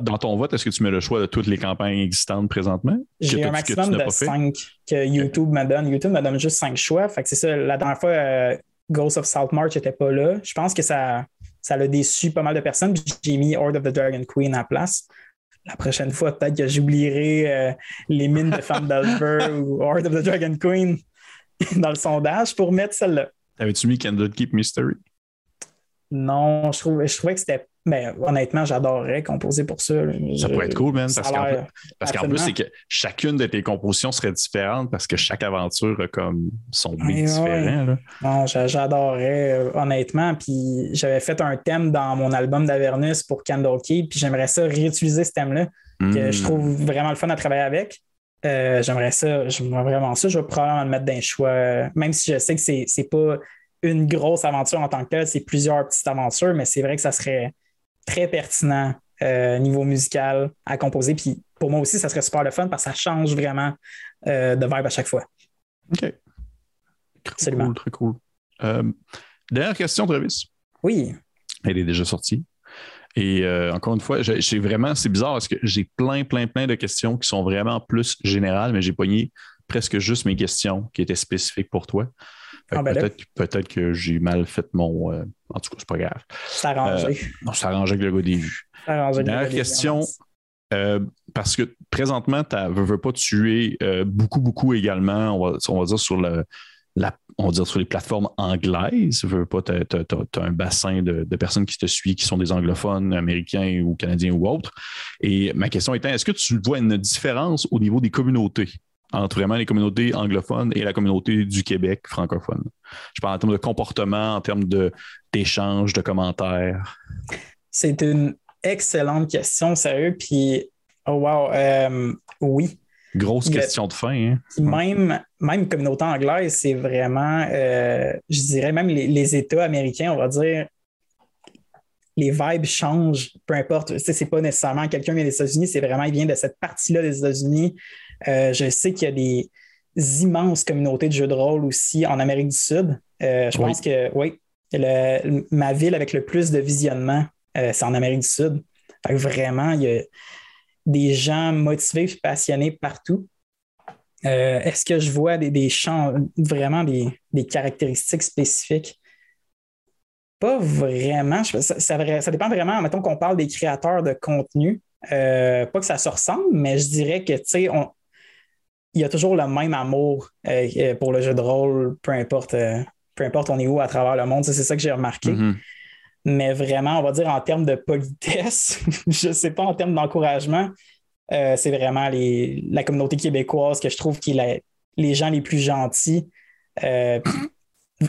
dans ton vote, est-ce que tu mets le choix de toutes les campagnes existantes présentement? J'ai un maximum de 5 que YouTube me donne. YouTube me donne juste 5 choix. Fait que c'est ça. La dernière fois, euh, Ghost of Saltmarsh n'était pas là. Je pense que ça, ça l'a déçu pas mal de personnes. J'ai mis Horde of the Dragon Queen à la place. La prochaine fois, peut-être que j'oublierai euh, les mines de Femme d'Alver ou Horde of the Dragon Queen dans le sondage pour mettre celle-là. Avais-tu mis Keep Mystery? Non, je, je trouvais que c'était mais ben, honnêtement, j'adorerais composer pour ça. Ça pourrait être cool, man. Parce qu'en plus, c'est que chacune de tes compositions serait différente parce que chaque aventure a comme son beat différent. Non, j'adorerais, euh, honnêtement. Puis j'avais fait un thème dans mon album d'Avernus pour Candle Key, puis j'aimerais ça réutiliser ce thème-là, que je hmm. trouve vraiment le fun à travailler avec. Euh, j'aimerais ça, j'aimerais vraiment ça. Je vais probablement le mettre dans les choix, même si je sais que c'est, c'est pas une grosse aventure en tant que telle, c'est plusieurs petites aventures, mais c'est vrai que ça serait très pertinent euh, niveau musical à composer. Puis pour moi aussi, ça serait super le fun parce que ça change vraiment euh, de vibe à chaque fois. OK. Très Cool, très cool. Euh, dernière question, Travis. Oui. Elle est déjà sortie. Et encore une fois, j'ai vraiment, c'est bizarre parce que j'ai plein, plein, plein de questions qui sont vraiment plus générales, mais j'ai pogné presque juste mes questions qui étaient spécifiques pour toi. Ah, ben peut-être, que j'ai mal fait mon. Euh, en tout cas, c'est pas grave. C'est arrangé. Euh, c'est arrangé avec le gars des vues. Dernière question. Euh, parce que présentement, tu ne veux pas tuer beaucoup, beaucoup également, on va, on va dire sur le, la, on va dire sur les plateformes anglaises. Veux pas, tu as, un bassin de, de, personnes qui te suivent, qui sont des anglophones, américains ou canadiens ou autres. Et ma question étant, est-ce que tu vois une différence au niveau des communautés? Entre vraiment les communautés anglophones et la communauté du Québec francophone. Je parle en termes de comportement, en termes d'échanges, de, commentaires. C'est une excellente question, sérieux. Puis, oh wow, euh, oui. Grosse question de fin. Hein? Même, même communauté anglaise, c'est vraiment, euh, je dirais même les, États américains, on va dire, les vibes changent, peu importe. C'est pas nécessairement quelqu'un vient des États-Unis, c'est vraiment, il vient de cette partie-là des États-Unis. Euh, je sais qu'il y a des immenses communautés de jeux de rôle aussi en Amérique du Sud. Euh, je pense que, oui, ma ville avec le plus de visionnement, euh, c'est en Amérique du Sud. vraiment, il y a des gens motivés et passionnés partout. Est-ce que je vois des, champs, vraiment des, caractéristiques spécifiques? Pas vraiment. Ça, ça, dépend vraiment, mettons qu'on parle des créateurs de contenu. pas que ça se ressemble, mais je dirais que, tu sais, il y a toujours le même amour euh, euh, pour le jeu de rôle, peu importe, euh, peu importe on est où à travers le monde. C'est ça que j'ai remarqué. Mm-hmm. Mais vraiment, on va dire en termes de politesse, je ne sais pas, en termes d'encouragement, c'est vraiment la communauté québécoise que je trouve qui est les gens les plus gentils.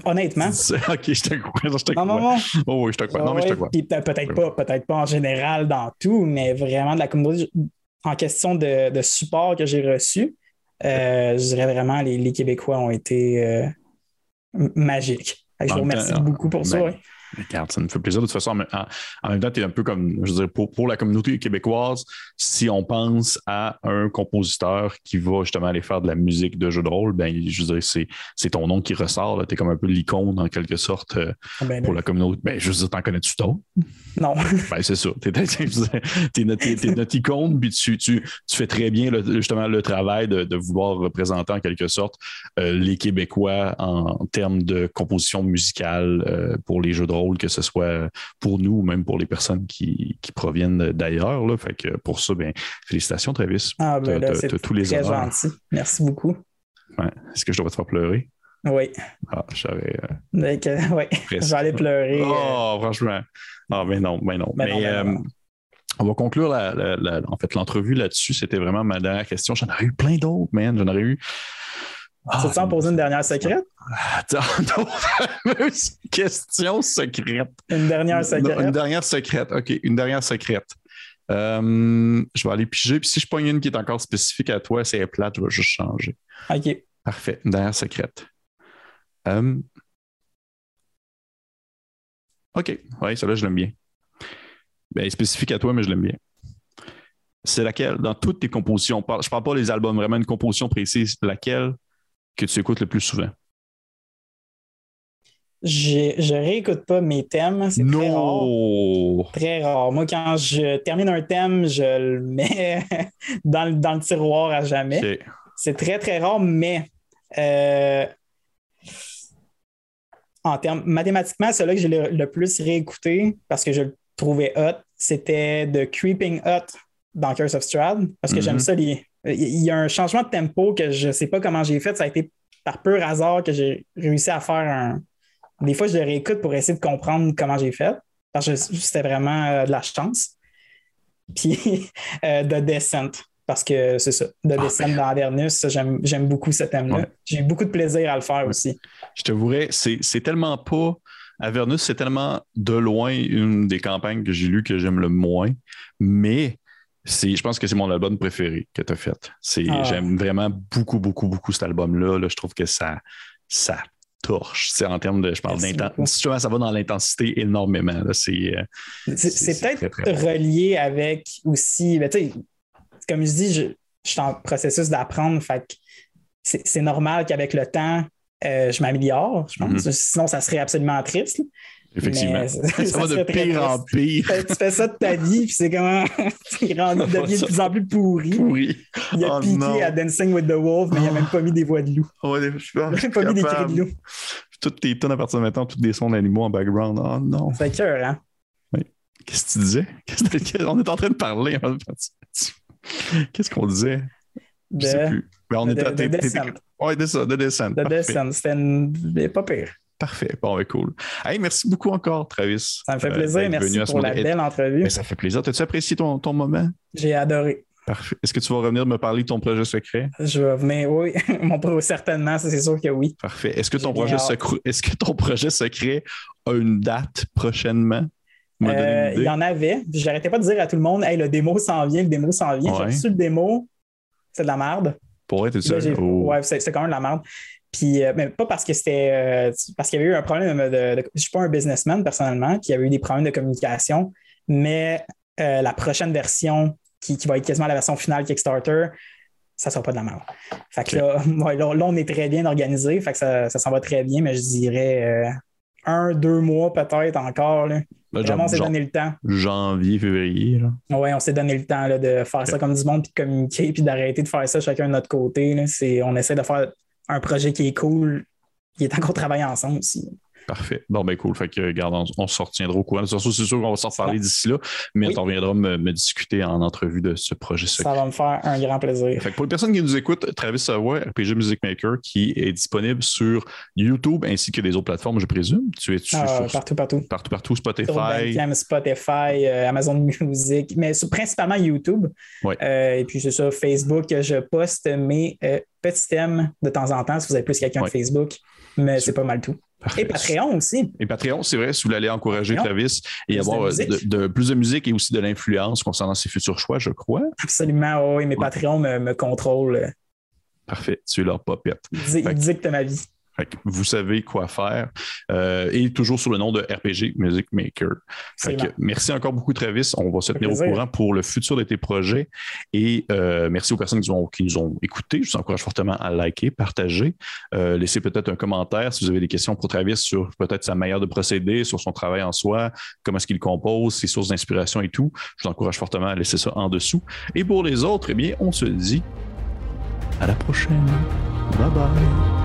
honnêtement. Ok, je te crois. Je te non, non, non. Oh, oui, je te crois. Non, mais je te crois. Peut-être pas, peut-être pas en général dans tout, mais vraiment de la communauté en question de, de support que j'ai reçu. Euh, je dirais vraiment les, les Québécois ont été euh, magiques. Je vous remercie beaucoup pour ça. Ben, Regarde, ça me fait plaisir de toute façon. En, même temps, tu es un peu comme, je veux dire, pour, pour, la communauté québécoise, si on pense à un compositeur qui va justement aller faire de la musique de jeu de rôle, ben, je veux dire, c'est ton nom qui ressort. Tu es comme un peu l'icône, en quelque sorte, euh, ah, ben pour la communauté. Ben, je veux dire, t'en connais-tu d'autres? Non. Ben, c'est ça. Tu es, notre icône, puis tu, tu, tu, fais très bien justement le travail de, de, vouloir représenter en quelque sorte euh, les Québécois en, termes de composition musicale euh, pour les jeux de rôle que ce soit pour nous ou même pour les personnes qui, proviennent d'ailleurs. Fait que pour ça, bien, félicitations, Travis. Ah, ben c'est tous les très gentil. Merci beaucoup. Est-ce que je dois te faire pleurer? Oui. Ah, j'aurais. Euh, oui, j'allais pleurer. Oh, franchement. Ah, mais non, mais non. mais, euh, on va conclure en fait l'entrevue là-dessus. C'était vraiment ma dernière question. J'en aurais eu plein d'autres, man. J'en aurais eu ah, tu en poser une dernière secrète? Attends, fameuse question secrète. Une dernière secrète. Une, dernière secrète, OK. Une dernière secrète. Euh, je vais aller piger. Puis si je pogne une qui est encore spécifique à toi, c'est plate, je vais juste changer. OK. Parfait. Une dernière secrète. Euh, OK. Oui, celle-là, je l'aime bien. Ben, spécifique à toi, mais je l'aime bien. C'est laquelle, dans toutes tes compositions, je ne parle pas des albums, vraiment une composition précise, laquelle que tu écoutes le plus souvent? Je, je réécoute pas mes thèmes. C'est très rare. Très rare. Moi, quand je termine un thème, je le mets dans, le, tiroir à jamais. C'est très, très rare, mais euh, en termes mathématiquement, celui que j'ai le, plus réécouté parce que je le trouvais hot, c'était The Creeping Hot dans Curse of Strahd parce que j'aime mm-hmm. ça les, il y a un changement de tempo que je ne sais pas comment j'ai fait. Ça a été par pur hasard que j'ai réussi à faire un. Des fois, je le réécoute pour essayer de comprendre comment j'ai fait. Parce que c'était vraiment euh, de la chance. Puis euh, The Descent. Parce que c'est ça. The ah, Descent ben. dans Avernus, j'aime beaucoup ce thème-là. J'ai eu beaucoup de plaisir à le faire aussi. Je te t'avouerais, c'est tellement pas. Avernus, c'est tellement de loin une des campagnes que j'ai lues que j'aime le moins. Mais je pense que c'est mon album préféré que tu as fait. Ah. J'aime vraiment beaucoup, beaucoup, beaucoup cet album-là. Je trouve que ça, ça torche. C'est en termes de, je parle d'intensité. Ça va dans l'intensité énormément. Euh, c'est peut-être relié avec aussi, ben, comme je dis, je, suis en processus d'apprendre. c'est normal qu'avec le temps, euh, je m'améliore, je pense. Mm-hmm. Sinon, ça serait absolument triste. Effectivement. ça, va de pire en pire. Tu fais ça de ta vie, puis c'est comment tu deviens de plus en plus pourri. pourri. Il a oh piqué à Dancing with the Wolf, mais il n'a même pas mis des voix de loup. Oh, je suis pas, il n'a pas mis des cris de loup. Toutes tes tonnes à partir de maintenant, tous des sons d'animaux en background. Oh non. C'est cœur, hein? Oui. Qu'est-ce que tu disais? On est en train de parler. Qu'est-ce qu'on disait? De... Je sais plus. Mais on de, est de, de Descent. Oui, de ça, de Descent. De Descent. C'était pas pire. Parfait. Bon, ben cool. Hey, merci beaucoup encore, Travis. Ça me fait euh, plaisir. merci pour la belle entrevue. ça fait plaisir. As-tu apprécié ton, ton moment? J'ai adoré. Parfait. Est-ce que tu vas revenir me parler de ton projet secret? Je vais venir, oui. Mon projet, certainement, c'est sûr que oui. Parfait. Est-ce que, ton projet secret, est-ce que ton projet secret a une date prochainement? Euh, il y en avait. Je n'arrêtais pas de dire à tout le monde Hey, le démo s'en vient, le démo s'en vient. J'ai reçu le démo. C'est de la merde. Pour être ça? Ouais, c'est quand même de la merde. Puis, euh, mais pas parce que c'était. Euh, parce qu'il y avait eu un problème de. je ne suis pas un businessman personnellement, qui avait eu des problèmes de communication, mais la prochaine version, qui, va être quasiment la version finale Kickstarter, ça ne sera pas de la merde. Fait que là, là, on est très bien organisé, fait que ça, ça s'en va très bien, mais je dirais un, deux mois peut-être encore. Là. Vraiment, on s'est donné le temps. Janvier, février. Oui, on s'est donné le temps de faire ça comme du monde, puis de communiquer, puis d'arrêter de faire ça chacun de notre côté. On essaie de faire un projet qui est cool, qui est encore travaillé ensemble aussi. Parfait. Bon, ben cool. Fait que, regarde, on, se retiendra au courant. C'est sûr qu'on va s'en reparler d'ici là, mais on reviendra me, discuter en entrevue de ce projet Ça va me faire un grand plaisir. Fait que pour les personnes qui nous écoutent, Travis Savoie, RPG Music Maker, qui est disponible sur YouTube ainsi que des autres plateformes, je présume. Tu es ah, Partout, partout. Partout, partout. Spotify. Spotify, euh, Amazon Music, mais principalement YouTube. Euh, et puis, c'est ça, Facebook, je poste mes euh, petits thèmes de temps en temps si vous avez plus quelqu'un de Facebook, mais c'est pas mal tout. Et Patreon aussi. Et Patreon, c'est vrai, si vous voulez aller encourager Travis et avoir de, plus de musique et aussi de l'influence concernant ses futurs choix, je crois. Absolument, oui, mais Patreon me, me contrôle. Parfait, tu es leur popette. Dicte ma vie vous savez quoi faire. Euh, et toujours sur le nom de RPG Music Maker. merci encore beaucoup, Travis. On va se tenir au courant pour le futur de tes projets. Et euh, merci aux personnes qui, nous ont écoutés. Je vous encourage fortement à liker, partager. Euh, laissez peut-être un commentaire si vous avez des questions pour Travis sur peut-être sa manière de procéder, sur son travail en soi, comment est-ce qu'il compose, ses sources d'inspiration et tout. Je vous encourage fortement à laisser ça en dessous. Et pour les autres, eh bien, on se dit à la prochaine. Bye bye.